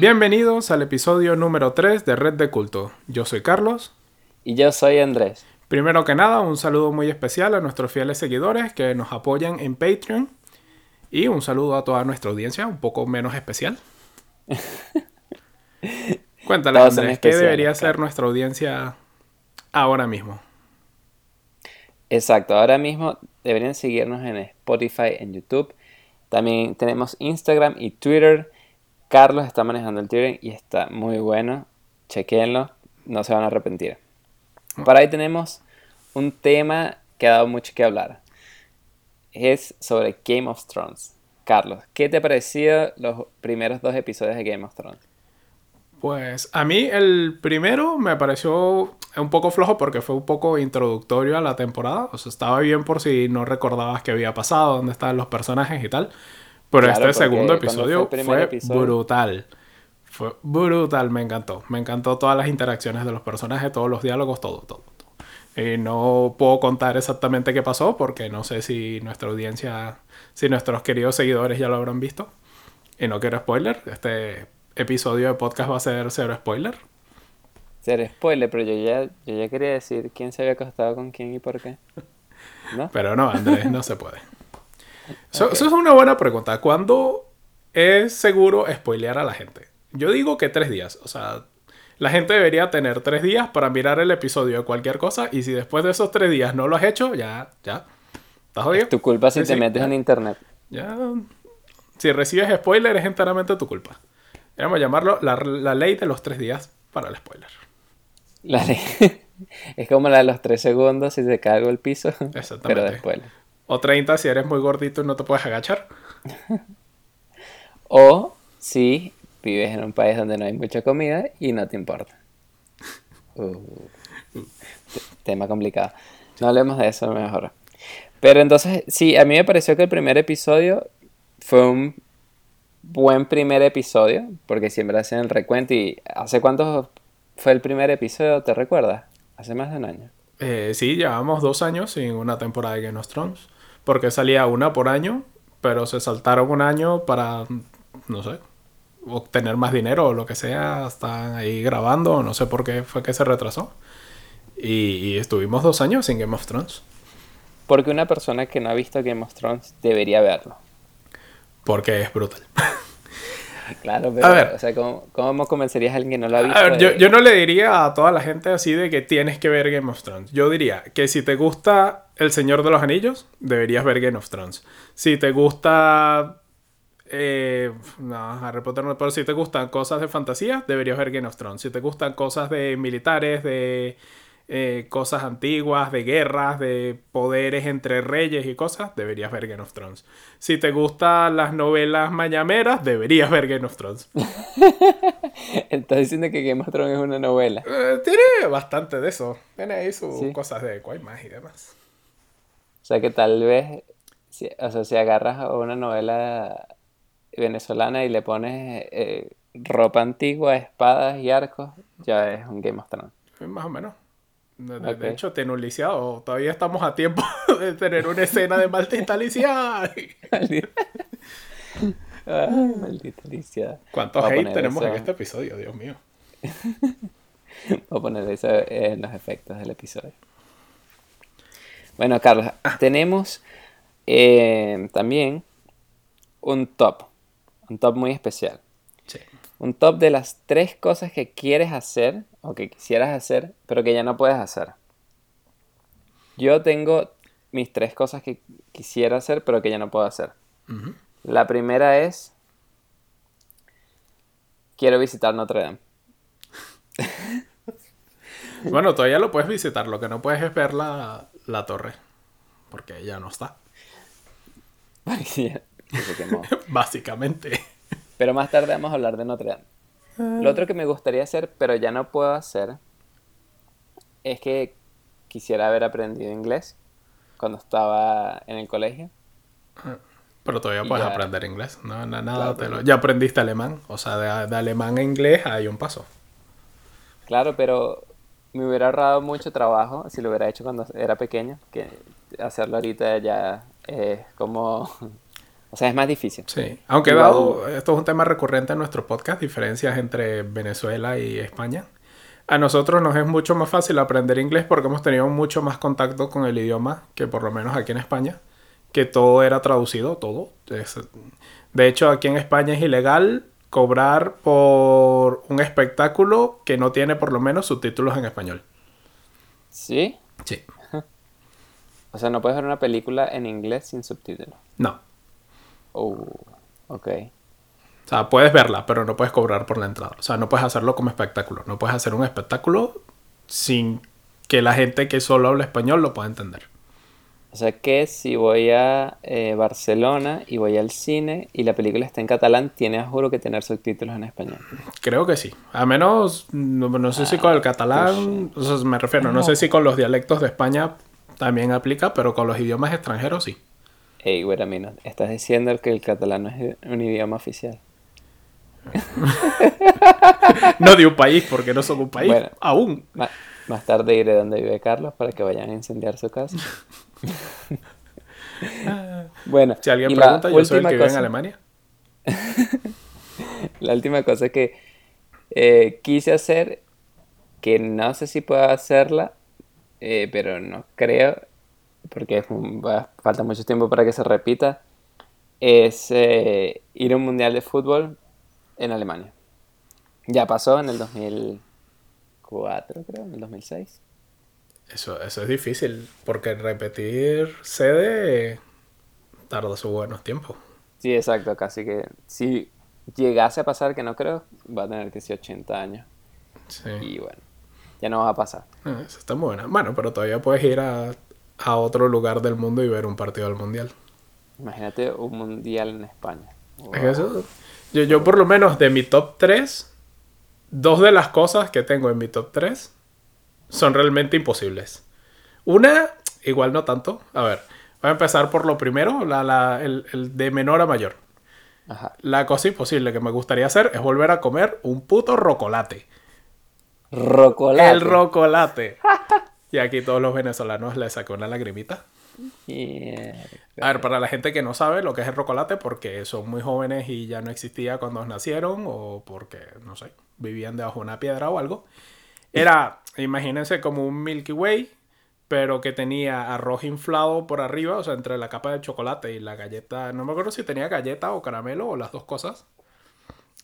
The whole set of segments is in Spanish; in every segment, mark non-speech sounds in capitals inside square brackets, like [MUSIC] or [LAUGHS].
Bienvenidos al episodio número 3 de Red de Culto. Yo soy Carlos. Y yo soy Andrés. Primero que nada, un saludo muy especial a nuestros fieles seguidores que nos apoyan en Patreon. Y un saludo a toda nuestra audiencia, un poco menos especial. [LAUGHS] Cuéntale, Andrés, ¿qué debería ser nuestra audiencia ahora mismo? Exacto, ahora mismo deberían seguirnos en Spotify, en YouTube. También tenemos Instagram y Twitter. Carlos está manejando el Twitter y está muy bueno. Chequenlo, no se van a arrepentir. Para ahí tenemos un tema que ha dado mucho que hablar. Es sobre Game of Thrones. Carlos, ¿qué te pareció los primeros dos episodios de Game of Thrones? Pues a mí el primero me pareció un poco flojo porque fue un poco introductorio a la temporada. O sea, estaba bien por si no recordabas qué había pasado, dónde estaban los personajes y tal. Pero este segundo episodio fue, brutal. Fue brutal, me encantó. Me encantó todas las interacciones de los personajes, todos los diálogos, todo, todo. Y no puedo contar exactamente qué pasó porque no sé si nuestra audiencia, si nuestros queridos seguidores ya lo habrán visto. Y no quiero spoiler. Este episodio de podcast va a ser cero spoiler. Cero spoiler, pero yo ya, yo ya quería decir quién se había acostado con quién y por qué. [LAUGHS] ¿No? Pero no, Andrés, no se puede. Eso, es una buena pregunta. ¿Cuándo es seguro spoilear a la gente? Yo digo que tres días. O sea, la gente debería tener tres días para mirar el episodio de cualquier cosa. Y si después de esos tres días no lo has hecho, ya, ya. ¿Estás jodido? Es tu culpa si te metes en internet. Ya. Si recibes spoiler, es enteramente tu culpa. Vamos a llamarlo la, ley de los tres días para el spoiler. La ley. [LAUGHS] es como la de los tres segundos si se cae el piso. [LAUGHS] Exactamente. Pero después. O 30 si eres muy gordito y no te puedes agachar. [LAUGHS] o si vives en un país donde no hay mucha comida y no te importa. [LAUGHS] Uh, tema complicado. No hablemos de eso mejor. Pero entonces, sí, a mí me pareció que el primer episodio fue un buen primer episodio, porque siempre hacen el recuento. ¿Y hace cuánto fue el primer episodio? ¿Te recuerdas? Hace más de un año. Eh, sí, llevamos dos años sin una temporada de Game of Thrones porque salía una por año, pero se saltaron un año para, no sé, obtener más dinero o lo que sea, están ahí grabando, no sé por qué fue que se retrasó. Y, estuvimos dos años sin Game of Thrones. Porque una persona que no ha visto Game of Thrones debería verlo. Porque es brutal. [LAUGHS] [LAUGHS] Claro, pero, a ver, o sea, ¿cómo, ¿cómo, convencerías a alguien que no lo ha visto? A ver, yo, yo, no le diría a toda la gente así de que tienes que ver Game of Thrones. Yo diría que si te gusta El Señor de los Anillos, deberías ver Game of Thrones. Si te gusta... Eh, no, Harry Potter no, pero si te gustan cosas de fantasía, deberías ver Game of Thrones. Si te gustan cosas de militares, de eh, cosas antiguas, de guerras, de poderes entre reyes y cosas, deberías ver Game of Thrones. Si te gustan las novelas mañameras, deberías ver Game of Thrones. [LAUGHS] Estás diciendo que Game of Thrones es una novela. Eh, tiene bastante de eso. Tiene ahí sus cosas de más y demás. O sea que tal vez, si, o sea, si agarras a una novela venezolana y le pones eh, ropa antigua, espadas y arcos, ya es un Game of Thrones. Más o menos. De, hecho, tiene un lisiado. Todavía estamos a tiempo [LAUGHS] de tener una escena de maldita lisiada. [LAUGHS] maldita lisiada. ¿Cuántos hate tenemos en este episodio? Dios mío. [LAUGHS] Voy a poner eso en los efectos del episodio. Bueno, Carlos, ah. tenemos eh, también un top. Un top muy especial. Un top de las tres cosas que quieres hacer o que quisieras hacer, pero que ya no puedes hacer. Yo tengo mis tres cosas que quisiera hacer, pero que ya no puedo hacer. La primera es, quiero visitar Notre Dame. [LAUGHS] bueno, todavía lo puedes visitar, lo que no puedes es ver la, la torre, porque ya no está. [LAUGHS] [LAUGHS] Básicamente. Pero más tarde vamos a hablar de Notre Dame. Lo otro que me gustaría hacer, pero ya no puedo hacer, es que quisiera haber aprendido inglés cuando estaba en el colegio. Pero todavía puedes aprender inglés. No, nada, Ya aprendiste alemán. O sea, de, alemán a inglés hay un paso. Claro, pero me hubiera ahorrado mucho trabajo si lo hubiera hecho cuando era pequeño. Que hacerlo ahorita ya es como O sea, es más difícil. Sí, aunque dado, esto es un tema recurrente en nuestro podcast, diferencias entre Venezuela y España. A nosotros nos es mucho más fácil aprender inglés porque hemos tenido mucho más contacto con el idioma que por lo menos aquí en España, que todo era traducido, todo. De hecho, aquí en España es ilegal cobrar por un espectáculo que no tiene por lo menos subtítulos en español. ¿Sí? Sí. [LAUGHS] O sea, no puedes ver una película en inglés sin subtítulos. No. Oh, ok. O sea, puedes verla, pero no puedes cobrar por la entrada. O sea, no puedes hacerlo como espectáculo. No puedes hacer un espectáculo sin que la gente que solo habla español lo pueda entender. O sea que si voy a eh, Barcelona y voy al cine y la película está en catalán, tiene, juro, que tener subtítulos en español. Creo que sí. A menos, no, no sé si con el catalán, o sea, me refiero, no sé si con los dialectos de España también aplica, pero con los idiomas extranjeros sí. Ey, güey, mira, estás diciendo que el catalán es un idioma oficial. [LAUGHS] No de un país, porque no son un país. Bueno. Aún. Más tarde iré donde vive Carlos para que vayan a incendiar su casa. [LAUGHS] bueno, Si alguien pregunta, yo soy el que vive en cosa- Alemania. [LAUGHS] La última cosa que eh, quise hacer, que no sé si puedo hacerla, eh, pero no creo, porque es un- va- falta mucho tiempo para que se repita, es eh, ir a un mundial de fútbol en Alemania. Ya pasó en el 2004, creo, en el 2006. Eso, eso es difícil, porque repetir sede tarda sus buenos tiempos. Sí, exacto, casi que si llegase a pasar, que no creo, va a tener que ser 80 años. Sí. Y bueno, ya no va a pasar. Ah, Eso está muy buena. Bueno, pero todavía puedes ir a, a otro lugar del mundo y ver un partido del mundial. Imagínate un mundial en España. Es eso- yo, yo por lo menos de mi top 3, dos de las cosas que tengo en mi top 3 son realmente imposibles. Una, igual no tanto. A ver, voy a empezar por lo primero, la, la- el, el de menor a mayor. Ajá. La cosa imposible que me gustaría hacer es volver a comer un puto rocolate. Rocolate. El rocolate. [LAUGHS] y aquí todos los venezolanos le sacó una lagrimita. Mierda. A ver, para la gente que no sabe lo que es el rocolate, porque son muy jóvenes y ya no existía cuando nacieron, o porque, no sé, vivían debajo de una piedra o algo. Era, imagínense como un Milky Way, pero que tenía arroz inflado por arriba, o sea, entre la capa de chocolate y la galleta. No me acuerdo si tenía galleta o caramelo o las dos cosas.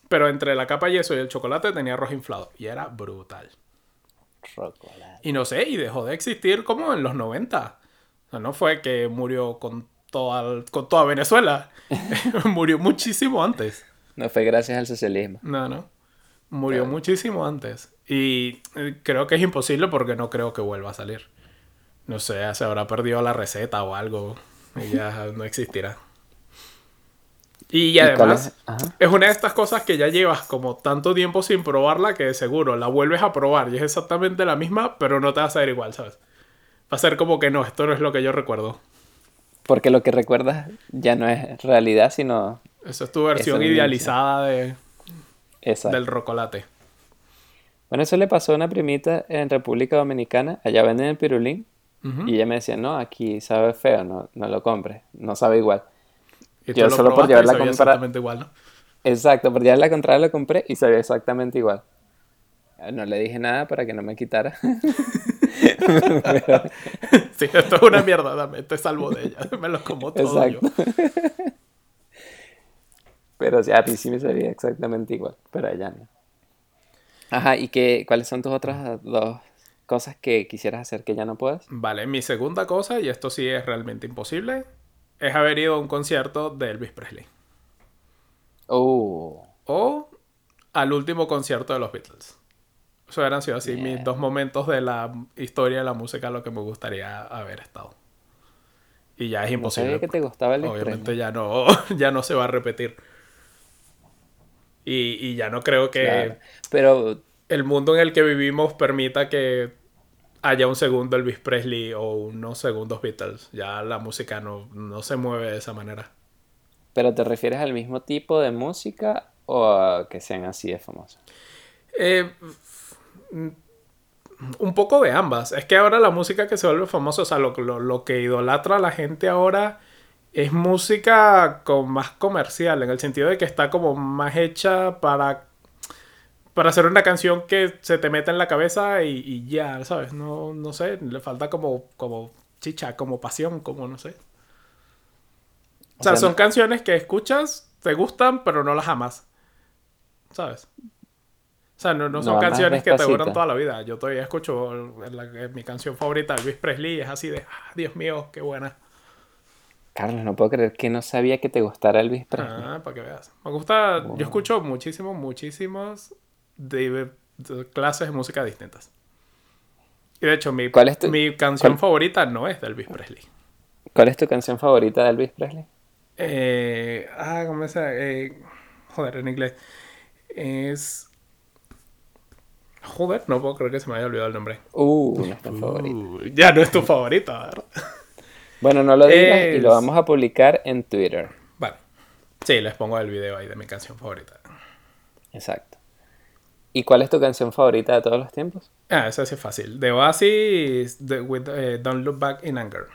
Pero entre la capa y eso y el chocolate tenía arroz inflado. Y era brutal. Rocolate. Y no sé, y dejó de existir como en los 90. O sea, no fue que murió con toda, con toda Venezuela. [LAUGHS] [LAUGHS] murió muchísimo antes. No fue gracias al socialismo. No, no. Murió Claro. muchísimo antes. Y eh, creo que es imposible porque no creo que vuelva a salir. No sé, se habrá perdido la receta o algo. Y ya no existirá. Y, además, es? Una de estas cosas que ya llevas como tanto tiempo sin probarla que seguro la vuelves a probar y es exactamente la misma, pero no te va a saber igual, ¿sabes? Va a ser como que no, esto no es lo que yo recuerdo. Porque lo que recuerdas ya no es realidad, sino... Esa es tu versión idealizada de, Exacto. del rocolate. Bueno, eso le pasó a una primita en República Dominicana. Allá venden el pirulín. Ujú. Y ella me decía, no, aquí sabe feo, no, no lo compres. No sabe igual. Y yo solo por probaste y llevarla a sabía comprar- exactamente igual, ¿no? Exacto, por llevarla a comprar lo compré y sabía exactamente igual. No le dije nada para que no me quitara. [LAUGHS] Pero- Sí, esto es una mierda, dame, te salvo de ella. Me lo como todo yo. Exacto. Pero sí, a mí sí me sabía exactamente igual, pero a ella no. Ajá, ¿y qué, cuáles son tus otras dos cosas que quisieras hacer que ya no puedas? Vale, mi segunda cosa, y esto sí es realmente imposible, es haber ido a un concierto de Elvis Presley. Oh, O al último concierto de los Beatles. Eso hubieran sido así mis dos momentos de la historia de la música a lo que me gustaría haber estado. Y ya es imposible. que te gustaba el Obviamente ya no, [LAUGHS] ya no se va a repetir. Y, y ya no creo que Claro. Pero el mundo en el que vivimos permita que haya un segundo Elvis Presley o unos segundos Beatles. Ya la música no, no se mueve de esa manera. ¿Pero te refieres al mismo tipo de música o a que sean así de famosos? Eh, mm, un poco de ambas. Es que ahora la música que se vuelve famosa, o sea, lo, lo- lo que idolatra a la gente ahora es música con más comercial, en el sentido de que está como más hecha para, para hacer una canción que se te meta en la cabeza y, y ya, ¿sabes? No, no sé, le falta como, como chicha, como pasión, como no sé. O, sea, son canciones que escuchas, te gustan, pero no las amas. ¿Sabes? O sea, no, no son canciones que te duran toda la vida. Yo todavía escucho mi canción favorita, Elvis Presley, es así de, ah, Dios mío, qué buena. Carlos, no puedo creer que no sabía que te gustara Elvis Presley. Ah, para que veas. Me gusta, yo escucho muchísimo, muchísimos de, clases de música distintas. Y de hecho, mi, mi canción favorita no es de Elvis Presley. ¿Cuál es tu canción favorita de Elvis Presley? Eh, ah, ¿cómo se eh, Joder, en inglés. Es Joder, no puedo creer que se me haya olvidado el nombre. Uh, no es tu favorito. Ya no es tu favorita, ¿verdad? [LAUGHS] Bueno, no lo digas y lo vamos a publicar en Twitter. Vale. Sí, les pongo el video ahí de mi canción favorita. Exacto. ¿Y cuál es tu canción favorita de todos los tiempos? Ah, esa sí es fácil. De Oasis, eh, Don't Look Back in Anger.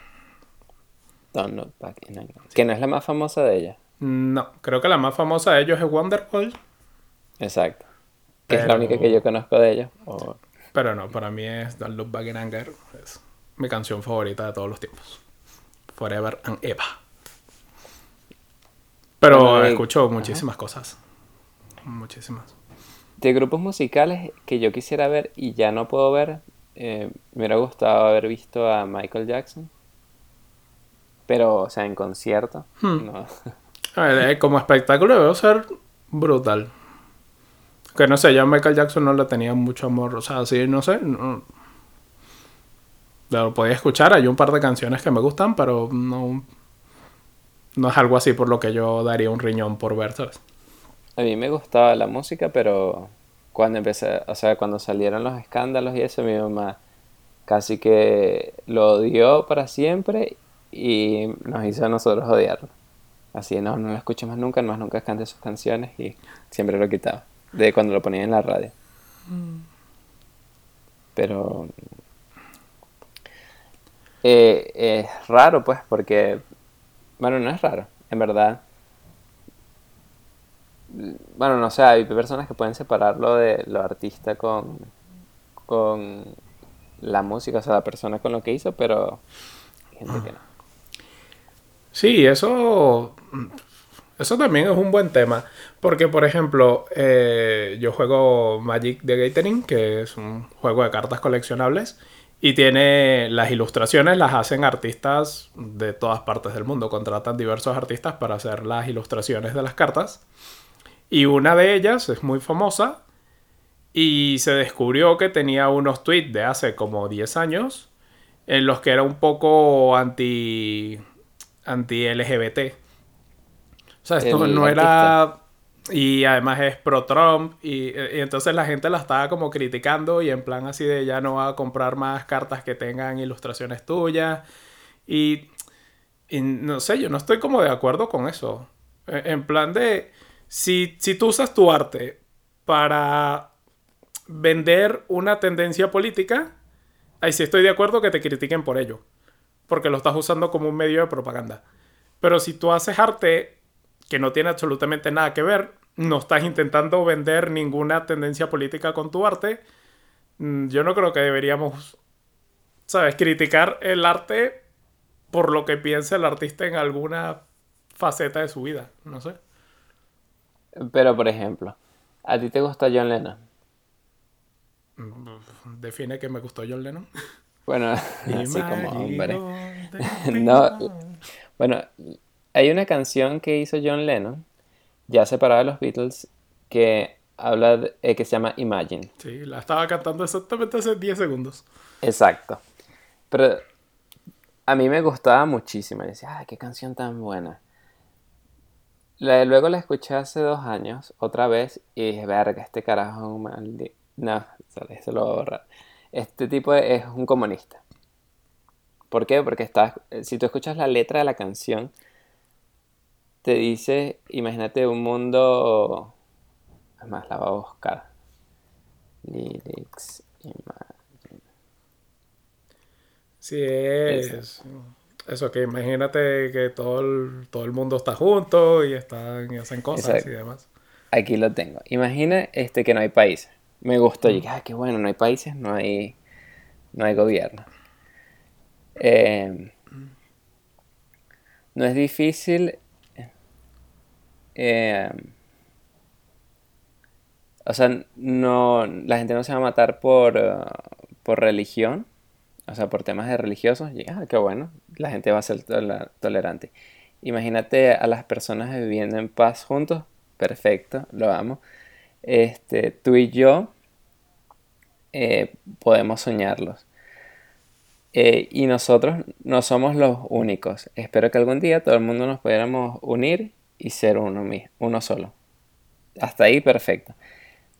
Don't Look Back in Anger. ¿Que no es la más famosa de ella? No, creo que la más famosa de ellos es Wonderful. Exacto es la única que yo conozco de ellos. Pero no, para mí es Don't Look Back in Anger. Es mi canción favorita de todos los tiempos. Forever and Eva. Pero escucho muchísimas cosas. Muchísimas. De grupos musicales que yo quisiera ver y ya no puedo ver, eh, me hubiera gustado haber visto a Michael Jackson. Pero, o sea, en concierto. Hmm. Eh, como espectáculo debe ser brutal. Que no sé, yo a Michael Jackson no le tenía mucho amor. O sea, sí, no sé. No, lo podía escuchar. Hay un par de canciones que me gustan, pero no. No es algo así por lo que yo daría un riñón por ver, ¿sabes? A mí me gustaba la música, pero cuando empecé, o sea, cuando salieron los escándalos y eso, mi mamá casi que lo odió para siempre y nos hizo a nosotros odiarlo. Así, no, no lo escuché más nunca, más nunca cante sus canciones y siempre lo quitaba de cuando lo ponía en la radio. Pero eh, es raro, pues, porque, bueno, no es raro, en verdad. Bueno, no sé, hay personas que pueden separarlo de lo artista con, con la música, o sea, la persona con lo que hizo, pero hay gente que no. Sí, eso eso también es un buen tema. Porque, por ejemplo, eh, yo juego Magic the Gathering, que es un juego de cartas coleccionables. Y tiene las ilustraciones, las hacen artistas de todas partes del mundo. Contratan diversos artistas para hacer las ilustraciones de las cartas. Y una de ellas es muy famosa. Y se descubrió que tenía unos tweets de hace como 10 años. En los que era un poco anti. anti-LGBT. O sea, esto no era... Y además es pro Trump y, entonces la gente la estaba como criticando y en plan así de ya no va a comprar más cartas que tengan ilustraciones tuyas. Y, y no sé, yo no estoy como de acuerdo con eso. E, en plan de, si, tú usas tu arte para vender una tendencia política, ahí sí estoy de acuerdo que te critiquen por ello. Porque lo estás usando como un medio de propaganda. Pero si tú haces arte que no tiene absolutamente nada que ver, no estás intentando vender ninguna tendencia política con tu arte, mm, yo no creo que deberíamos, ¿sabes?, criticar el arte por lo que piensa el artista en alguna faceta de su vida, no sé. Pero, por ejemplo, ¿a ti te gusta John Lennon? Define que me gustó John Lennon. Bueno, [LAUGHS] así como hombre. [LAUGHS] no, bueno, hay una canción que hizo John Lennon, ya separada de los Beatles, que habla de, eh, que se llama Imagine. Sí, la estaba cantando exactamente hace 10 segundos. Exacto. Pero a mí me gustaba muchísimo. Decía, ay, qué canción tan buena. Luego la escuché hace dos años, otra vez, y dije, verga, este carajo es un maldito. No, eso lo voy a borrar. Este tipo es un comunista. ¿Por qué? Porque está, si tú escuchas la letra de la canción, te dice, imagínate un mundo, además la va a buscar. Lyrics, imagine. Sí, es. Eso que imagínate que todo el, todo el mundo está junto y están y hacen cosas y demás. Aquí lo tengo. Imagina este que no hay países. Me gustó. Y ah, qué bueno, no hay países, no hay, no hay gobierno. Eh, no es difícil. Eh, o sea, no, la gente no se va a matar por, uh, por religión, o sea, por temas de religiosos. Y, ah, qué bueno, la gente va a ser tolerante. Imagínate a las personas viviendo en paz juntos. Perfecto, lo amo. Este, tú y yo eh, podemos soñarlos. Eh, y nosotros no somos los únicos. Espero que algún día todo el mundo nos pudiéramos unir y ser uno, uno solo. Hasta ahí perfecto.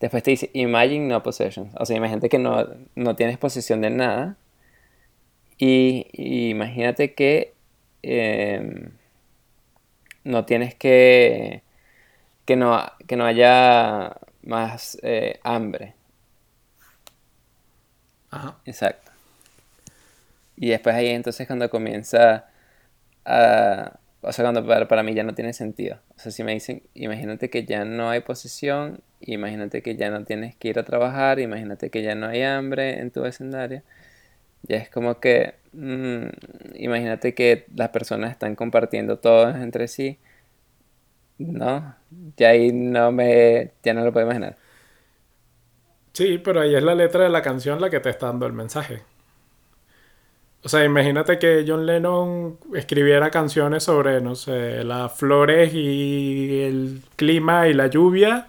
Después te dice, imagine no possession. O sea, imagínate que no, no tienes posesión de nada. Y, imagínate que em, no tienes que, que no, que no haya más eh, hambre. Ajá. Exacto. Y después ahí entonces cuando comienza a... O sea, cuando para, para, mí ya no tiene sentido. O sea, si me dicen, imagínate que ya no hay posesión, imagínate que ya no tienes que ir a trabajar, imagínate que ya no hay hambre en tu vecindario. Ya es como que, mm, imagínate que las personas están compartiendo todo entre sí. No, ya ahí no me, ya no lo puedo imaginar. Sí, pero ahí es la letra de la canción la que te está dando el mensaje. O sea, imagínate que John Lennon escribiera canciones sobre, no sé, las flores y el clima y la lluvia,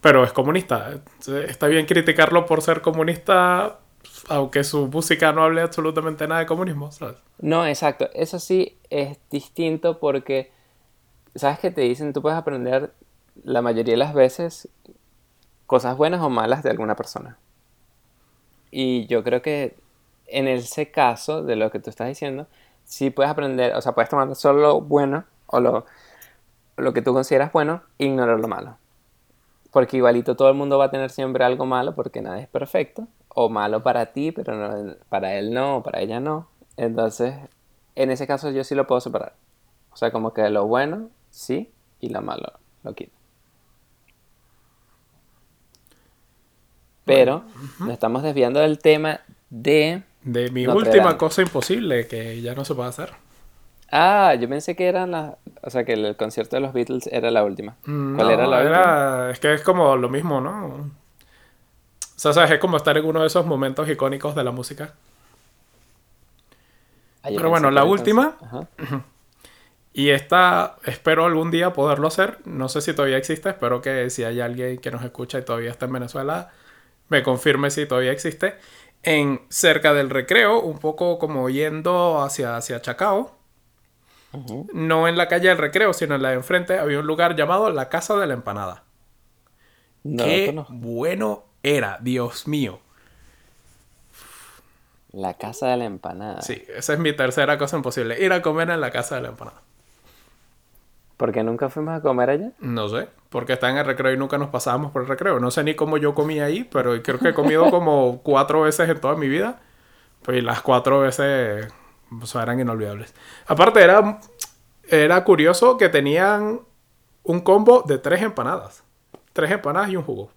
pero es comunista. Está bien criticarlo por ser comunista, aunque su música no hable absolutamente nada de comunismo, ¿sabes? No, exacto. Eso sí es distinto porque, ¿sabes qué te dicen? Tú puedes aprender la mayoría de las veces cosas buenas o malas de alguna persona. Y yo creo que en ese caso de lo que tú estás diciendo, sí puedes aprender, o sea, puedes tomar solo lo bueno o lo, lo que tú consideras bueno e ignorar lo malo. Porque igualito todo el mundo va a tener siempre algo malo porque nada es perfecto. O malo para ti, pero no, para él no, o para ella no. Entonces, en ese caso yo sí lo puedo separar. O sea, como que lo bueno, sí, y lo malo, lo quito. Pero nos estamos desviando del tema de de mi última cosa imposible que ya no se puede hacer. Ah, yo pensé que eran las. O sea, que el concierto de los Beatles era la última. Mm, ¿Cuál era la última? Es que es como lo mismo, ¿no? O sea, ¿sabes? es como estar en uno de esos momentos icónicos de la música. Pero bueno, la última. [CLEARS THROAT] Y esta, espero algún día poderlo hacer. No sé si todavía existe. Espero que si hay alguien que nos escucha y todavía está en Venezuela, me confirme si todavía existe en cerca del recreo, un poco como yendo hacia, hacia Chacao. No en la calle del recreo, sino en la de enfrente, había un lugar llamado la Casa de la Empanada. Qué bueno era, Dios mío. La Casa de la Empanada. Sí, esa es mi tercera cosa imposible. Ir a comer en la Casa de la Empanada. ¿Por qué nunca fuimos a comer allá? No sé, porque está en el recreo y nunca nos pasábamos por el recreo. No sé ni cómo yo comí ahí, pero creo que he comido [LAUGHS] como cuatro veces en toda mi vida. Pues las cuatro veces eran inolvidables. Aparte, era, era curioso que tenían un combo de tres empanadas. Tres empanadas y un jugo.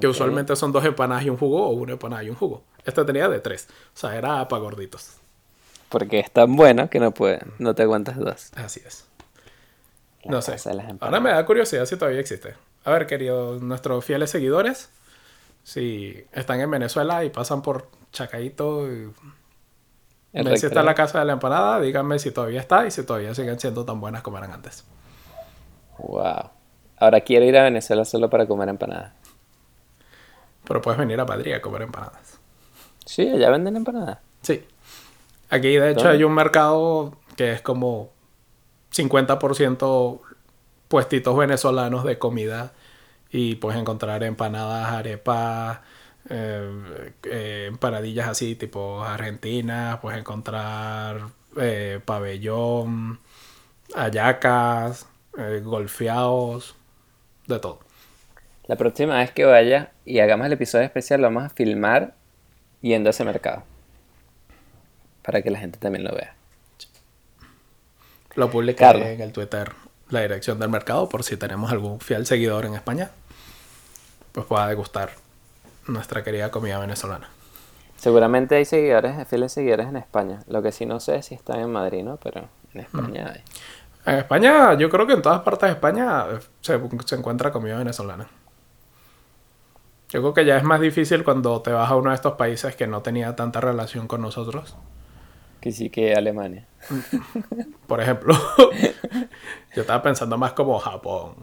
Que usualmente son dos empanadas y un jugo o una empanada y un jugo. Esta tenía de tres. O sea, era para gorditos. Porque es tan bueno que no, puede, no te aguantas dos. Así es no sé. Ahora me da curiosidad si todavía existe. A ver, queridos, nuestros fieles seguidores, si están en Venezuela y pasan por Chacaito y ven si está la casa de la empanada, díganme si todavía está y si todavía siguen siendo tan buenas como eran antes. Wow. Ahora quiero ir a Venezuela solo para comer empanadas. Pero puedes venir a Madrid a comer empanadas. Sí, allá venden empanadas. Sí. Aquí de hecho hay un mercado que es como 50% puestitos venezolanos de comida y puedes encontrar empanadas, arepas, eh, eh, empanadillas así tipo argentinas, puedes encontrar eh, pabellón, ayacas, golfeados, de todo. La próxima vez que vaya y hagamos el episodio especial lo vamos a filmar yendo a ese mercado para que la gente también lo vea. Lo publicaré en el Twitter la dirección del mercado por si tenemos algún fiel seguidor en España, pues pueda degustar nuestra querida comida venezolana. Seguramente hay seguidores, fieles seguidores en España. Lo que sí no sé es si están en Madrid, ¿no? Pero en España hay. En España, yo creo que en todas partes de España se, se encuentra comida venezolana. Yo creo que ya es más difícil cuando te vas a uno de estos países que no tenía tanta relación con nosotros. Que sí que Alemania. [LAUGHS] Por ejemplo. [LAUGHS] yo estaba pensando más como Japón.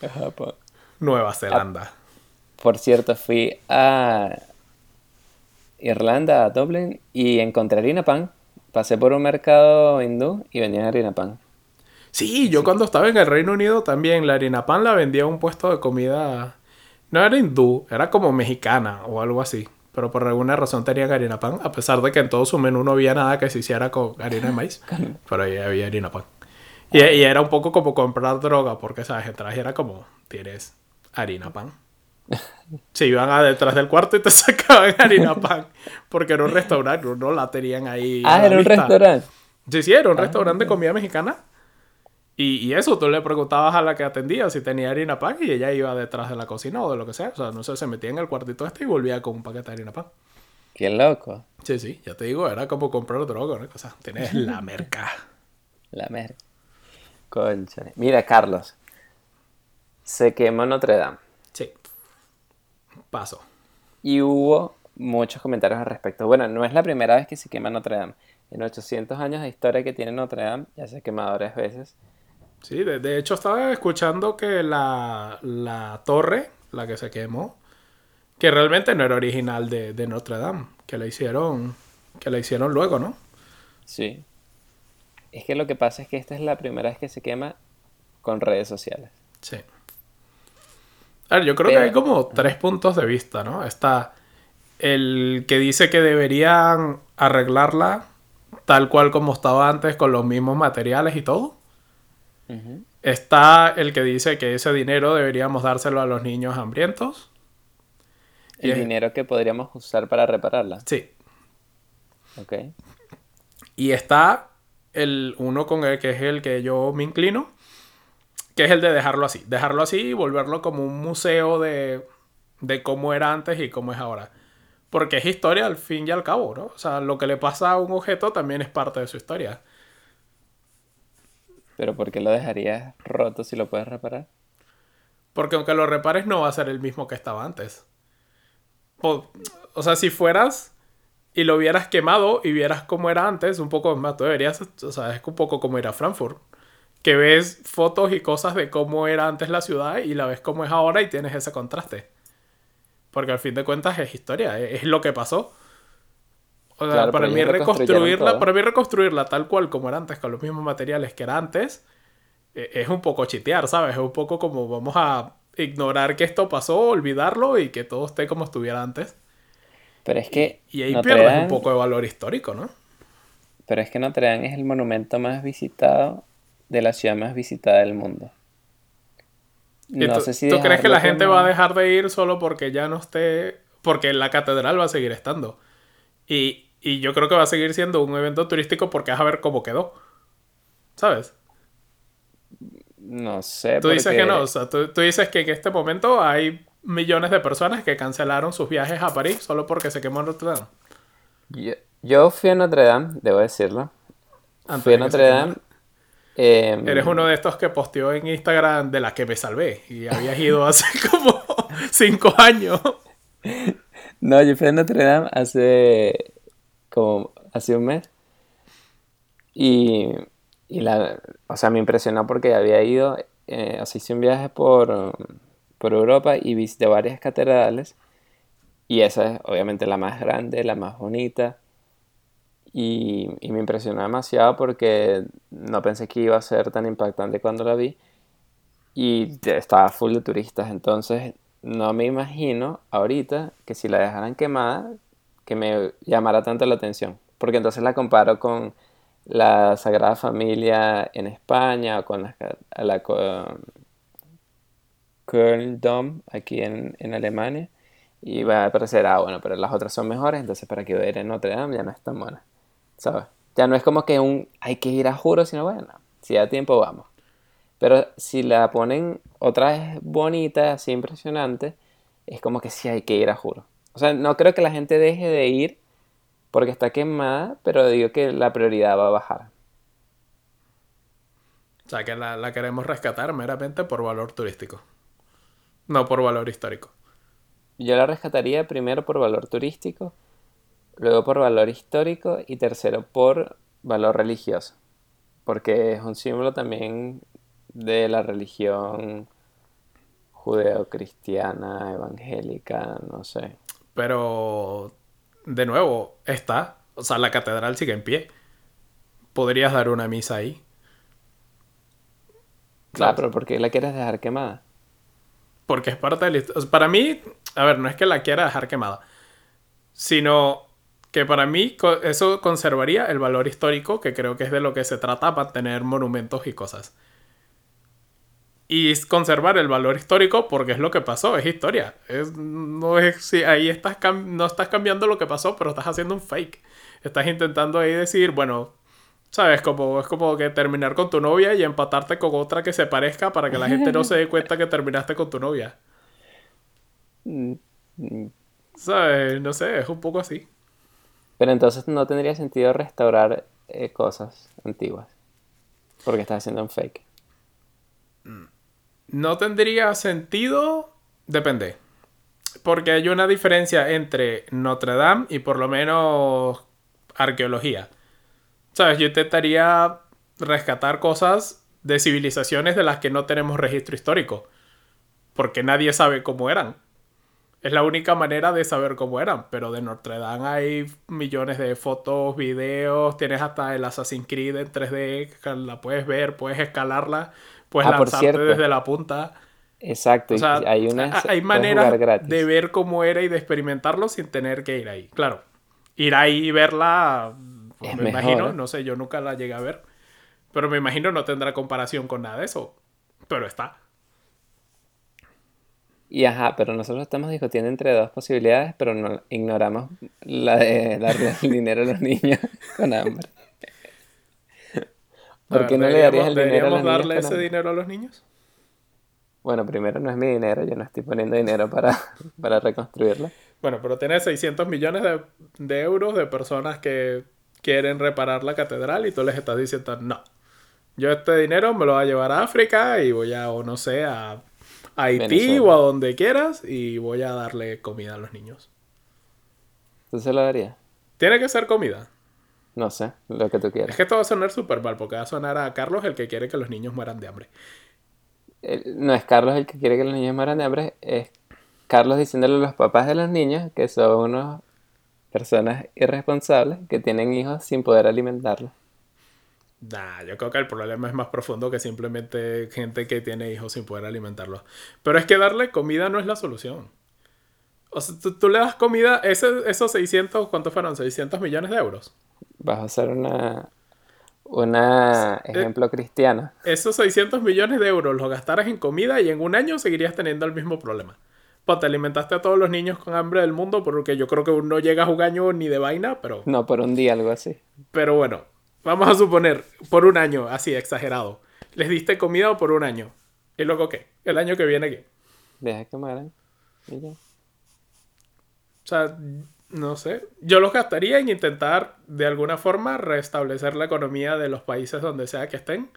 Japón. Nueva Zelanda. por cierto, fui a Irlanda, a Dublin, y encontré harina pan. Pasé por un mercado hindú y vendían harina pan. Sí, yo cuando estaba en el Reino Unido también la harina pan la vendía a un puesto de comida no era hindú, era como mexicana o algo así. Pero por alguna razón tenían harina pan, a pesar de que en todo su menú no había nada que se hiciera con harina de maíz. [LAUGHS] pero ahí había harina pan. Y, era un poco como comprar droga, porque, ¿sabes? Entras y era como, tienes harina pan. [LAUGHS] Se iban a detrás del cuarto y te [LAUGHS] sacaban harina pan. Porque era un restaurante, no la tenían ahí. Ah, era un restaurante. Sí, sí, era un ah, restaurante de comida mexicana. Y, eso, tú le preguntabas a la que atendía si tenía harina pan y ella iba detrás de la cocina o de lo que sea. O sea, no sé, se metía en el cuartito este y volvía con un paquete de harina pan. Qué loco. Sí, sí, ya te digo, era como comprar droga, ¿no? O sea, tienes [LAUGHS] la merca. la merca. Concha. Mira, Carlos. Se quemó Notre Dame. Sí. Paso. Y hubo muchos comentarios al respecto. Bueno, no es la primera vez que se quema Notre Dame. En 800 años de historia que tiene Notre Dame, ya se ha quemado varias veces. Sí, de, hecho estaba escuchando que la, la, torre, la que se quemó, que realmente no era original de, de, Notre Dame, que la hicieron, que la hicieron luego, ¿no? Sí. Es que lo que pasa es que esta es la primera vez que se quema con redes sociales. Sí. A ver, yo creo que hay como tres puntos de vista, ¿no? Está el que dice que deberían arreglarla tal cual como estaba antes con los mismos materiales y todo. Está el que dice que ese dinero deberíamos dárselo a los niños hambrientos. El dinero que podríamos usar para repararla. Sí. Ok. Y está el uno con el que es el que yo me inclino, que es el de dejarlo así. Dejarlo así y volverlo como un museo de, de cómo era antes y cómo es ahora. Porque es historia al fin y al cabo, ¿no? O sea, lo que le pasa a un objeto también es parte de su historia. Pero ¿por qué lo dejarías roto si lo puedes reparar? Porque aunque lo repares no va a ser el mismo que estaba antes. O, sea, si fueras y lo hubieras quemado y vieras cómo era antes, un poco más, tú deberías, o sea, es un poco como ir a Frankfurt. Que ves fotos y cosas de cómo era antes la ciudad y la ves cómo es ahora y tienes ese contraste. Porque al fin de cuentas es historia, es, lo que pasó. O sea, para mí reconstruirla, para mí reconstruirla tal cual como era antes, con los mismos materiales que era antes, e, es un poco chitear, ¿sabes? Es un poco como vamos a ignorar que esto pasó, olvidarlo y que todo esté como estuviera antes. Pero es que. Y, ahí pierdes un poco de valor histórico, ¿no? Pero es que Notre Dame es el monumento más visitado de la ciudad más visitada del mundo. No sé si ¿Tú crees que la gente va a dejar de ir solo porque ya no esté... Porque la catedral va a seguir estando. Y, yo creo que va a seguir siendo un evento turístico porque vas a ver cómo quedó. ¿Sabes? No sé. Tú dices que no. O sea, tú, dices que en este momento hay millones de personas que cancelaron sus viajes a París solo porque se quemó Notre Dame. Yo, fui a Notre Dame, debo decirlo. fui a Notre Dame Em, Eres uno de estos que posteó en Instagram de la que me salvé y habías ido [LAUGHS] hace como cinco años. [LAUGHS] No, yo fui a Notre Dame hace como hace un mes. Y, y la, o sea, me impresionó porque había ido, eh, o sea, un viaje por, por Europa y visité varias catedrales. Y esa es obviamente la más grande, la más bonita. Y, me impresionó demasiado porque no pensé que iba a ser tan impactante cuando la vi. Y estaba full de turistas, entonces no me imagino ahorita que si la dejaran quemada, me llamara tanto la atención, porque entonces la comparo con la Sagrada Familia en España o con la, la aquí en, en, Alemania y va a parecer, ah, bueno, pero las otras son mejores, entonces para que ver en Notre Dame ya no es tan buena. ¿sabes? Ya no es como que un hay que ir a juro, sino bueno, si da tiempo vamos. Pero si la ponen otra vez bonita, así impresionante, es como que sí hay que ir a juro. O sea, no creo que la gente deje de ir porque está quemada, pero digo que la prioridad va a bajar. O sea, que la, la queremos rescatar meramente por valor turístico, no por valor histórico. Yo la rescataría primero por valor turístico, luego por valor histórico y tercero por valor religioso, porque es un símbolo también de la religión judeo-cristiana, evangélica, no sé. Pero, de nuevo, está. O sea, la catedral sigue en pie. Podrías dar una misa ahí. Claro, pero ¿por qué la quieres dejar quemada? Porque es parte del... Para mí, a ver, no es que la quiera dejar quemada, sino que para mí eso conservaría el valor histórico, que creo que es de lo que se trata para tener monumentos y cosas y conservar el valor histórico porque es lo que pasó, es historia. no es si ahí estás no estás cambiando lo que pasó, pero estás haciendo un fake. Estás intentando ahí decir, bueno, sabes, como es como que terminar con tu novia y empatarte con otra que se parezca para que la gente no se dé cuenta que terminaste con tu novia. [LAUGHS] ¿Sabes? No sé, es un poco así. Pero entonces no tendría sentido restaurar eh, cosas antiguas. Porque estás haciendo un fake. Mm. No tendría sentido, depende. Porque hay una diferencia entre Notre Dame y por lo menos arqueología. ¿Sabes? Yo intentaría rescatar cosas de civilizaciones de las que no tenemos registro histórico. Porque nadie sabe cómo eran. Es la única manera de saber cómo eran. Pero de Notre Dame hay millones de fotos, videos. Tienes hasta el Assassin's Creed en 3D. La puedes ver, puedes escalarla pues ah, lanzarte desde la punta. Exacto, hay una hay maneras de ver cómo era y de experimentarlo sin tener que ir ahí. Claro, ir ahí y verla, pues, me imagino, no sé, yo nunca la llegué a ver, pero me imagino no tendrá comparación con nada de eso, pero está. Y ajá, pero nosotros estamos discutiendo entre dos posibilidades, pero no ignoramos la de darle el [LAUGHS] dinero a los niños con hambre. ¿Por qué no le darías el dinero a los darle ese dinero a los niños? Bueno, primero no es mi dinero, yo no estoy poniendo dinero para, [LAUGHS] para reconstruirlo. Bueno, pero tienes 600 millones de, de, euros de personas que quieren reparar la catedral y tú les estás diciendo, no, yo este dinero me lo voy a llevar a África y voy a, o no sé, a, Haití o a donde quieras y voy a darle comida a los niños. ¿Tú se lo darías? Tiene que ser comida. No sé, lo que tú quieras. Es que esto va a sonar súper mal, porque va a sonar a Carlos el que quiere que los niños mueran de hambre. no es Carlos el que quiere que los niños mueran de hambre, es Carlos diciéndole a los papás de los niños que son unas personas irresponsables que tienen hijos sin poder alimentarlos. Nah, yo creo que el problema es más profundo que simplemente gente que tiene hijos sin poder alimentarlos. Pero es que darle comida no es la solución. O sea, tú, le das comida, esos 600, ¿cuántos fueron? 600 millones de euros vas a ser una, una eh, ejemplo cristiano. Esos 600 millones de euros los gastaras en comida y en un año seguirías teniendo el mismo problema. Pues te alimentaste a todos los niños con hambre del mundo, porque yo creo que no llegas un año ni de vaina, pero... No, por un día, algo así. Pero bueno, vamos a suponer, por un año, así, exagerado. Les diste comida por un año. ¿Y luego qué? El año que viene, ¿qué? Deja que mueran. O sea, no sé. Yo los gastaría en intentar de alguna forma restablecer la economía de los países donde sea que estén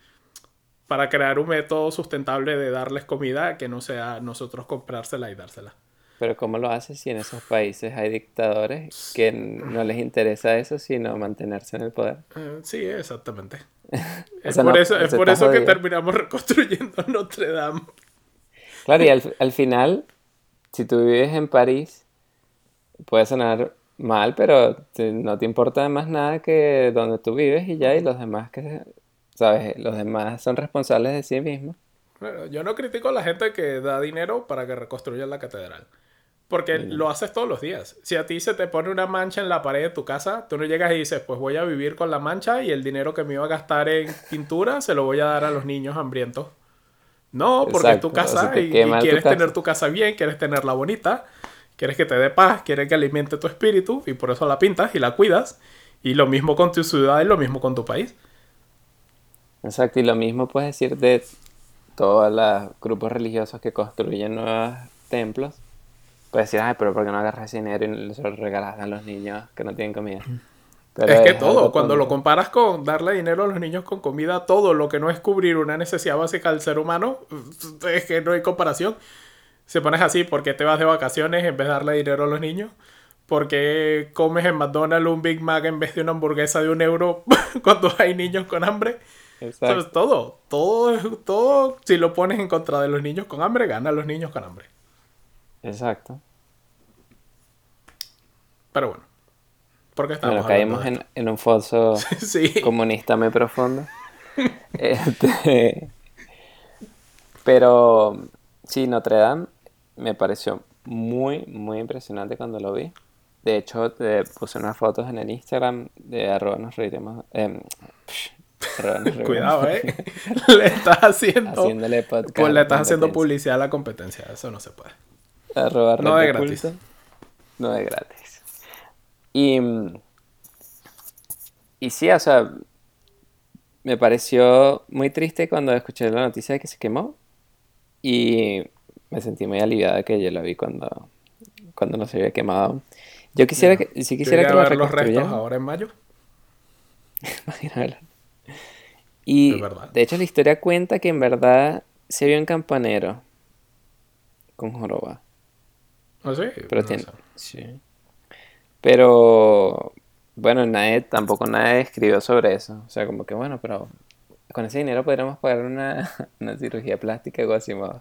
para crear un método sustentable de darles comida que no sea nosotros comprársela y dársela. Pero ¿cómo lo haces si en esos países hay dictadores que no les interesa eso sino mantenerse en el poder? Eh, sí, exactamente. [LAUGHS] es, por eso, es por eso que terminamos reconstruyendo [LAUGHS] Notre Dame. Claro, y al, al final, si tú vives en París puede sonar mal, pero no te importa más nada que donde tú vives y ya, y los demás que, ¿sabes? Los demás son responsables de sí mismos. yo no critico a la gente que da dinero para que reconstruyan la catedral. Porque lo haces todos los días. Si a ti se te pone una mancha en la pared de tu casa, tú no llegas y dices, pues voy a vivir con la mancha y el dinero que me iba a gastar en pintura se lo voy a dar a los niños hambrientos. No, porque es tu casa y, quieres tener tu casa bien, quieres tenerla bonita. Quieres que te dé paz, quieres que alimente tu espíritu y por eso la pintas y la cuidas. Y lo mismo con tu ciudad y lo mismo con tu país. Exacto, y lo mismo puedes decir de todos los grupos religiosos que construyen nuevos templos. Puedes decir, ay, pero ¿por qué no agarras dinero y se lo regalas a los niños que no tienen comida? Pero es que todo, cuando lo comparas con darle dinero a los niños con comida, todo lo que no es cubrir una necesidad básica del ser humano, es que no hay comparación. Se pones así, ¿por qué te vas de vacaciones en vez de darle dinero a los niños? ¿Por qué comes en McDonald's un Big Mac en vez de una hamburguesa de un euro [LAUGHS] cuando hay niños con hambre? Exacto. Entonces, todo, todo, todo, si lo pones en contra de los niños con hambre, gana los niños con hambre. Exacto. Pero bueno, ¿por qué estamos Bueno, caímos en, en un foso? [LAUGHS] Sí. comunista muy profundo. [LAUGHS] Este, pero sí, Notre Dame me pareció muy, muy impresionante cuando lo vi. De hecho, te puse unas fotos en el Instagram de arroba nos reiremos. em, arroba nos [LAUGHS] reiremos. Cuidado, eh. [LAUGHS] le estás haciendo. Haciéndole podcast. Pues le estás haciendo publicidad a la competencia. Eso no se puede. Arroba No de gratis. culto. No de gratis. Y, y sí, o sea, me pareció muy triste cuando escuché la noticia de que se quemó. Y me sentí muy aliviada que yo la vi cuando, cuando no se había quemado. Yo quisiera que, si quisiera que a ver los restos ahora en mayo. [LAUGHS] Imagínalo. Y de hecho la historia cuenta que en verdad se vio en Campanero con Joroba. ¿Ah, sí? Pero No tiene- sé. sí. Pero bueno, nadie, tampoco nadie escribió sobre eso. O sea, como que bueno, pero con ese dinero podríamos pagar una, [LAUGHS] una cirugía plástica o así más.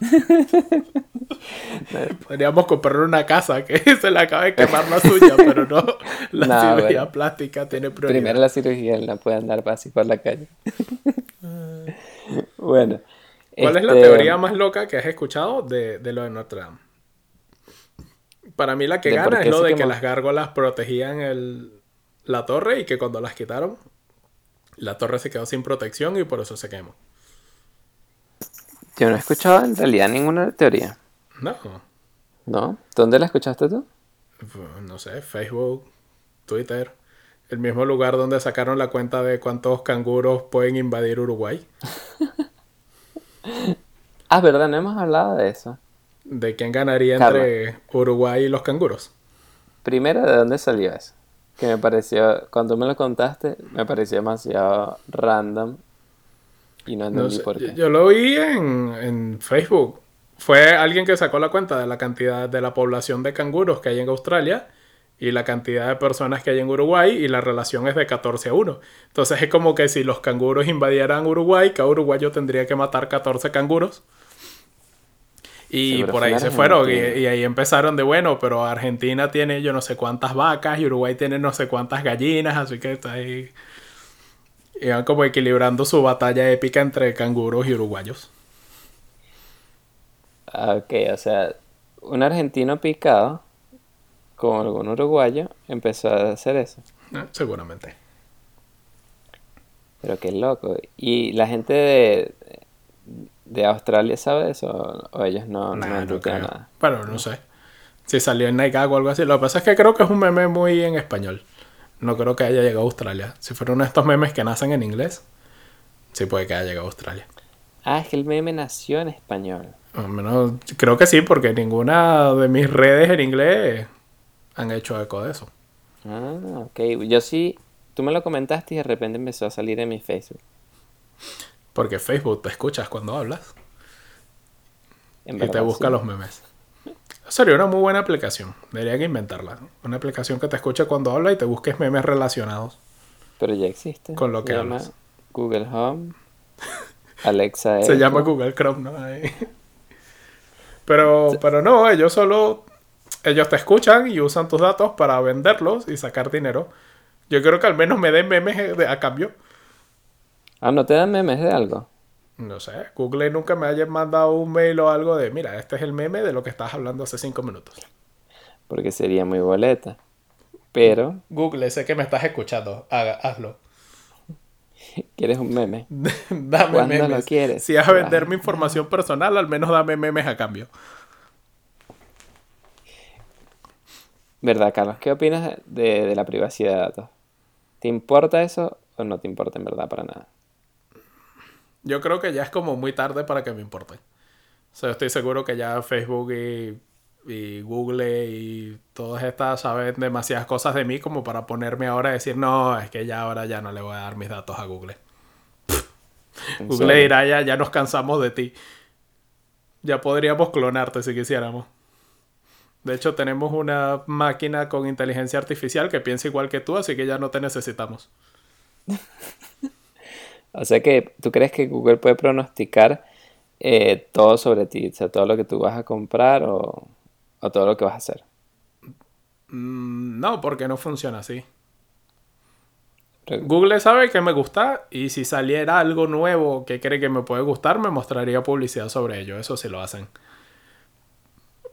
[LAUGHS] Podríamos comprar una casa que [LAUGHS] se le acaba de quemar la suya, pero no. [LAUGHS] La No, cirugía bueno. plástica tiene prioridad. Primero la cirugía, no puede andar así por la calle. bueno. ¿Cuál es la este, teoría más loca que has escuchado de, de lo de Notre Dame? Para mí la que ¿De por gana es lo de que las gárgolas protegían el, la torre y que cuando las quitaron, la torre se quedó sin protección y por eso se quemó. Yo no he escuchado en realidad ninguna teoría. No, ¿No? ¿Dónde la escuchaste tú? pues, no sé, Facebook, Twitter, el mismo lugar donde sacaron la cuenta de cuántos canguros pueden invadir Uruguay, [LAUGHS] Ah, verdad, no hemos hablado de eso. de quién ganaría entre Uruguay y los canguros. Primero, ¿de dónde salió eso? Que me pareció, cuando me lo contaste, me pareció demasiado random y no entendí por yo, qué. yo lo vi en, en Facebook. Fue alguien que sacó la cuenta de la cantidad de la población de canguros que hay en Australia y la cantidad de personas que hay en Uruguay y la relación es de 14 a 1. Entonces es como que si los canguros invadieran Uruguay, cada uruguayo tendría que matar 14 canguros. Y por ahí se fueron y, y ahí empezaron de bueno, pero Argentina tiene yo no sé cuántas vacas y Uruguay tiene no sé cuántas gallinas, así que está ahí. Iban como equilibrando su batalla épica entre canguros y uruguayos. Ah, Ok, o sea, un argentino picado con algún uruguayo empezó a hacer eso. Eh, Seguramente. Pero qué loco. ¿Y la gente de, de Australia sabe eso? ¿O ellos no, Nah, no creo. nada? Pero no sé. Si salió en Nike o algo así. Lo que pasa es que creo que es un meme muy en español. No creo que haya llegado a Australia. Si fuera uno de estos memes que nacen en inglés, sí puede que haya llegado a Australia. Ah, es que el meme nació en español. Al menos creo que sí, porque ninguna de mis redes en inglés han hecho eco de eso. Ah, ok. Yo sí, tú me lo comentaste y de repente empezó a salir en mi Facebook. Porque Facebook te escuchas cuando hablas En y te busca sí. los memes. Sería una muy buena aplicación. Deberían inventarla. Una aplicación que te escuche cuando hablas y te busques memes relacionados. Pero ya existe. Con lo Se que llama hablas. Google Home. Alexa [LAUGHS] Se llama Google Chrome, ¿no? Ahí. [LAUGHS] Pero, pero no, ellos solo. Ellos te escuchan y usan tus datos para venderlos y sacar dinero. Yo creo que al menos me den memes de- a cambio. Ah, ¿no te dan memes de algo? No sé, Google nunca me haya mandado un mail o algo de, mira, este es el meme de lo que estabas hablando hace cinco minutos. Porque sería muy boleta. Pero, Google, sé que me estás escuchando, haga- hazlo. [LAUGHS] ¿quieres un meme? [LAUGHS] dame ¿Cuándo lo memes. quieres? Si vas a vender mi información personal, al menos dame memes a cambio. ¿Verdad, Carlos? ¿Qué opinas de, de la privacidad de datos? ¿Te importa eso o no te importa en verdad para nada? Yo creo que ya es como muy tarde para que me importe. O sea, estoy seguro que ya Facebook y, y Google y todas estas saben demasiadas cosas de mí como para ponerme ahora a decir, no, es que ya ahora ya no le voy a dar mis datos a Google. Google dirá, ya, ya nos cansamos de ti. Ya podríamos clonarte si quisiéramos. De hecho, tenemos una máquina con inteligencia artificial que piensa igual que tú, así que ya no te necesitamos. [LAUGHS] o sea que, ¿tú crees que Google puede pronosticar eh, todo sobre ti? O sea, todo lo que tú vas a comprar o, o todo lo que vas a hacer. Mm, no, porque no funciona así. Google sabe que me gusta y si saliera algo nuevo que cree que me puede gustar, me mostraría publicidad sobre ello. Eso sí lo hacen.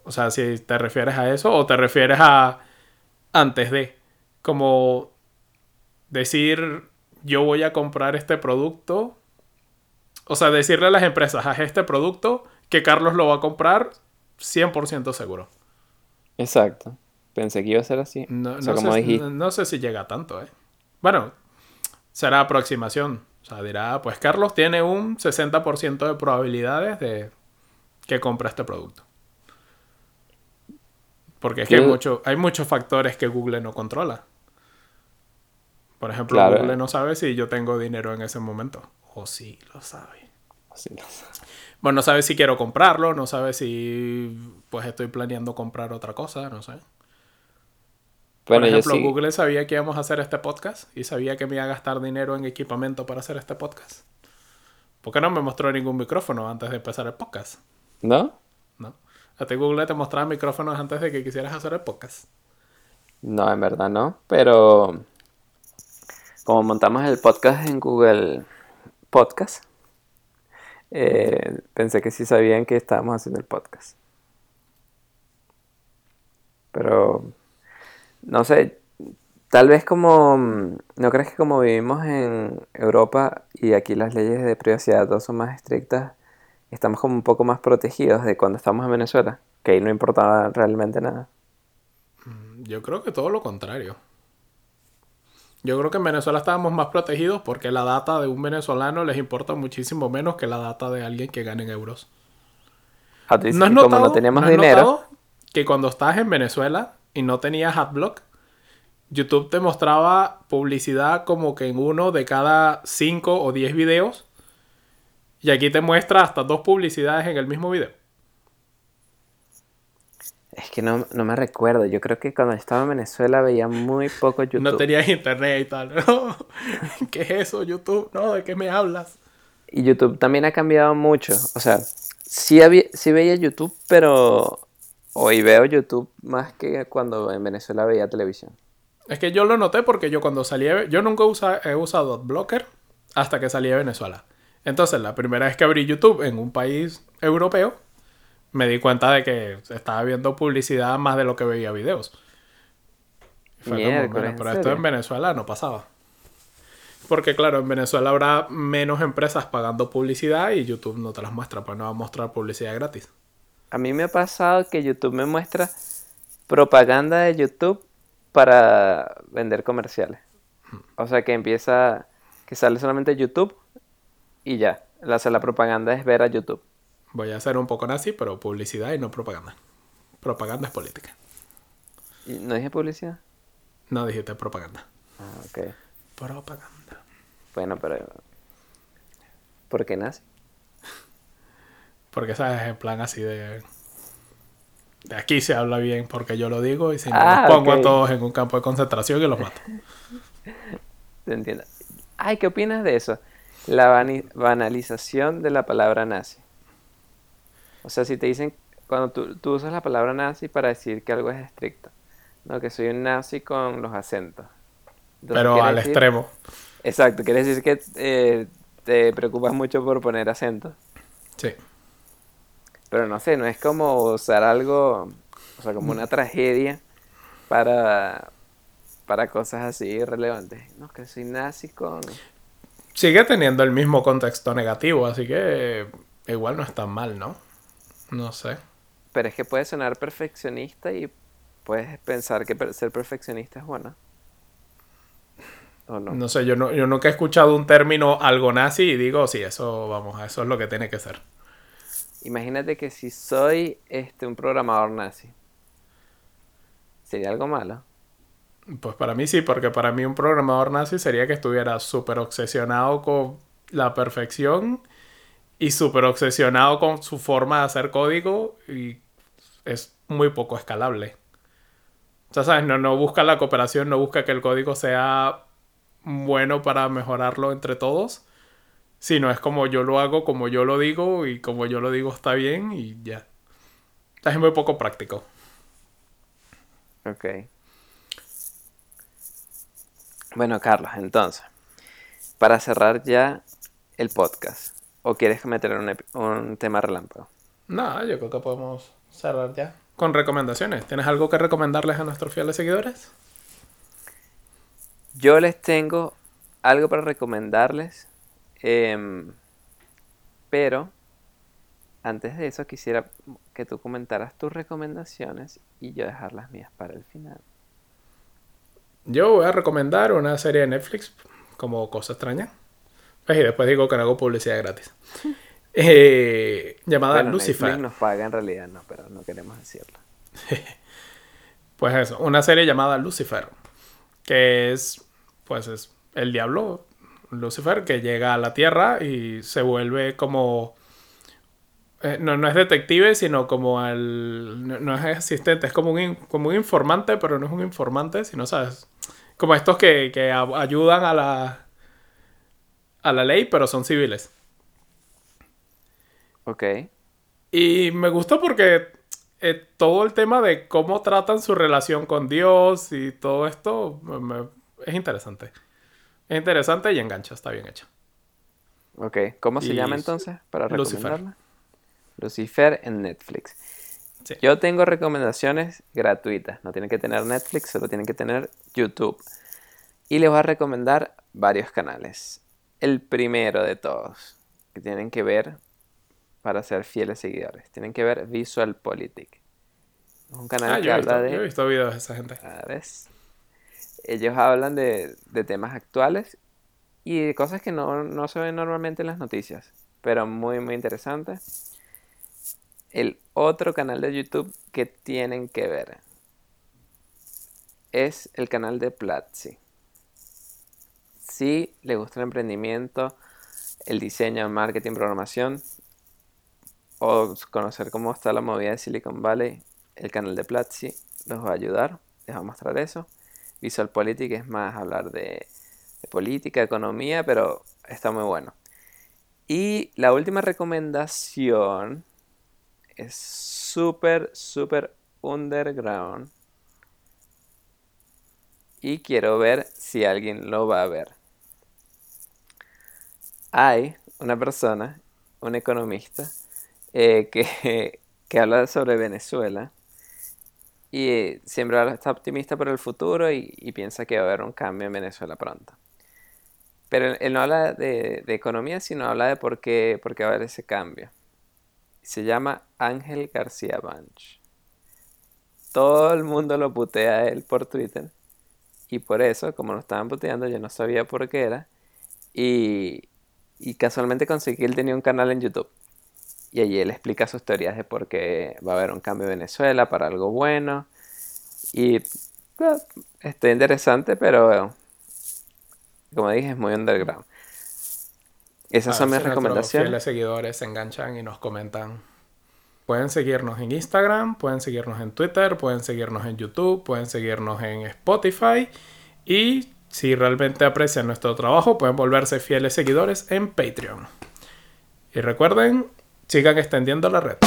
O sea, si te refieres a eso o te refieres a antes de, como decir, yo voy a comprar este producto. O sea, decirle a las empresas, haz este producto que Carlos lo va a comprar 100% seguro. Exacto. Pensé que iba a ser así. No, sé, no sé si llega tanto, ¿eh? Bueno, será aproximación. O sea, dirá, pues Carlos tiene un 60% de probabilidades de que compre este producto. Porque es que hay, mucho, hay muchos factores que Google no controla. Por ejemplo, Google no sabe si yo tengo dinero en ese momento. O sí lo sabe. Sí lo sabe. Bueno, no sabe si quiero comprarlo, no sabe si pues estoy planeando comprar otra cosa, no sé. Por ejemplo, Google sabía que íbamos a hacer este podcast y sabía que me iba a gastar dinero en equipamiento para hacer este podcast. ¿Por qué no me mostró ningún micrófono antes de empezar el podcast? ¿No? No. A ti Google te mostraba micrófonos antes de que quisieras hacer el podcast. No, en verdad no. Pero como montamos el podcast en Google Podcast, eh, pensé que sí sabían que estábamos haciendo el podcast. Pero no sé, tal vez como, ¿no crees que como vivimos en Europa y aquí las leyes de privacidad son más estrictas, estamos como un poco más protegidos de cuando estamos en Venezuela? Que ahí no importaba realmente nada. Yo creo que todo lo contrario. Yo creo que en Venezuela estábamos más protegidos porque la data de un venezolano les importa muchísimo menos que la data de alguien que gane en euros. ¿No has notado, no tenemos dinero. que cuando estás en Venezuela y no tenías adblock, YouTube te mostraba publicidad como que en uno de cada cinco o diez videos. Y aquí te muestra hasta dos publicidades en el mismo video. Es que no, me recuerdo. Yo creo que cuando estaba en Venezuela veía muy poco YouTube. No tenías internet y tal. [LAUGHS] ¿Qué es eso, YouTube? No, ¿de qué me hablas? Y YouTube también ha cambiado mucho. O sea, sí, había, sí veía YouTube, pero Hoy veo YouTube más que cuando en Venezuela veía televisión. Es que yo lo noté porque yo cuando salí... Yo nunca he usado Adblocker hasta que salí de Venezuela. Entonces, la primera vez que abrí YouTube en un país europeo, me di cuenta de que estaba viendo publicidad más de lo que veía videos. Fue como, bueno, pero esto en Venezuela no pasaba. Porque claro, en Venezuela habrá menos empresas pagando publicidad y YouTube no te las muestra, pues no va a mostrar publicidad gratis a mí me ha pasado que YouTube me muestra propaganda de YouTube para vender comerciales. O sea que empieza, que sale solamente YouTube y ya. La, la propaganda es ver a YouTube. Voy a ser un poco nazi, pero publicidad y no propaganda. Propaganda es política. ¿No dije publicidad? No dijiste propaganda. Ah, ok. Propaganda. Bueno, pero... ¿Por qué nazi? Porque, ¿sabes? En plan así de... De aquí se habla bien porque yo lo digo y si no ah, los pongo a todos en un campo de concentración y los mato. [LAUGHS] Te entiendo. Ay, ¿qué opinas de eso? La banalización de la palabra nazi. O sea, si te dicen, cuando tú, usas la palabra nazi para decir que algo es estricto, ¿no? Que soy un nazi con los acentos. Pero al extremo. Exacto, quiere decir que eh, te preocupas mucho por poner acentos. Sí. Pero no sé, no es como usar algo, o sea, como una tragedia para, para cosas así irrelevantes. No, que soy nazi con... Sigue teniendo el mismo contexto negativo, así que igual no es tan mal, ¿no? No sé. Pero es que puede sonar perfeccionista y puedes pensar que ser perfeccionista es bueno. ¿O no? no sé, yo, no, yo nunca he escuchado un término algo nazi y digo, sí, eso, vamos, eso es lo que tiene que ser. Imagínate que si soy este, un programador nazi, ¿sería algo malo? Pues para mí sí, porque para mí un programador nazi sería que estuviera súper obsesionado con la perfección y súper obsesionado con su forma de hacer código y es muy poco escalable. O sea, ¿sabes? No, no busca la cooperación, no busca que el código sea bueno para mejorarlo entre todos, sino es como yo lo hago, como yo lo digo y como yo lo digo está bien y ya. Es muy poco práctico. Ok. Bueno, Carlos, entonces, para cerrar ya el podcast, ¿o quieres meter un, un tema relámpago? No, yo creo que podemos cerrar ya con recomendaciones. ¿Tienes algo que recomendarles a nuestros fieles seguidores? Yo les tengo algo para recomendarles, em, pero antes de eso quisiera que tú comentaras tus recomendaciones y yo dejar las mías para el final. Yo voy a recomendar una serie de Netflix como Cosa Extraña. Pues, y después digo que no hago publicidad gratis. [LAUGHS] Eh, llamada Lucifer. nos paga en realidad, no, pero no queremos decirlo. [LAUGHS] pues eso, una serie llamada Lucifer. Que es, pues es el diablo, Lucifer, que llega a la Tierra y se vuelve como eh, no, no es detective, sino como el. No, es asistente, es como un, como un informante, pero no es un informante, sino, ¿sabes? Como estos que, que ayudan a la. A la ley, pero son civiles. Ok. Y me gustó porque eh, todo el tema de cómo tratan su relación con Dios y todo esto es interesante. Es interesante y engancha, está bien hecho. Ok, ¿cómo se llama entonces? Para recomendarla. Lucifer en Netflix. Yo tengo recomendaciones gratuitas. No tienen que tener Netflix, solo tienen que tener YouTube. Y les voy a recomendar varios canales. El primero de todos que tienen que ver para ser fieles seguidores. Tienen que ver Visual Politic. Es un canal ah, que habla de. Yo he visto videos de esa gente. Ellos hablan de, temas actuales y de cosas que no, no se ven normalmente en las noticias. Pero muy, muy interesantes el otro canal de YouTube que tienen que ver es el canal de Platzi. Si les gusta el emprendimiento, el diseño, el marketing, programación, o conocer cómo está la movida de Silicon Valley, el canal de Platzi los va a ayudar. Les va a mostrar eso. Visual Politics es más hablar de, de política, economía, pero está muy bueno. Y la última recomendación es súper, súper underground. Y quiero ver si alguien lo va a ver. Hay una persona, un economista, eh, que, [LAUGHS] que, habla sobre Venezuela y siempre está optimista por el futuro y, piensa que va a haber un cambio en Venezuela pronto. Pero él, no habla de, economía, sino habla de por qué, por va a haber ese cambio. Se llama Ángel García Banch. Todo el mundo lo putea a él por Twitter. Y por eso, como lo estaban puteando, yo no sabía por qué era. Y, y casualmente conseguí él tenía un canal en YouTube. Y allí él explica sus teorías de por qué va a haber un cambio en Venezuela para algo bueno. Y está interesante, pero como dije, es muy underground. Esas son mis recomendaciones. Los seguidores se enganchan y nos comentan. Pueden seguirnos en Instagram, pueden seguirnos en Twitter, pueden seguirnos en YouTube, pueden seguirnos en Spotify. Y si realmente aprecian nuestro trabajo, pueden volverse fieles seguidores en Patreon. Y recuerden, sigan extendiendo la red.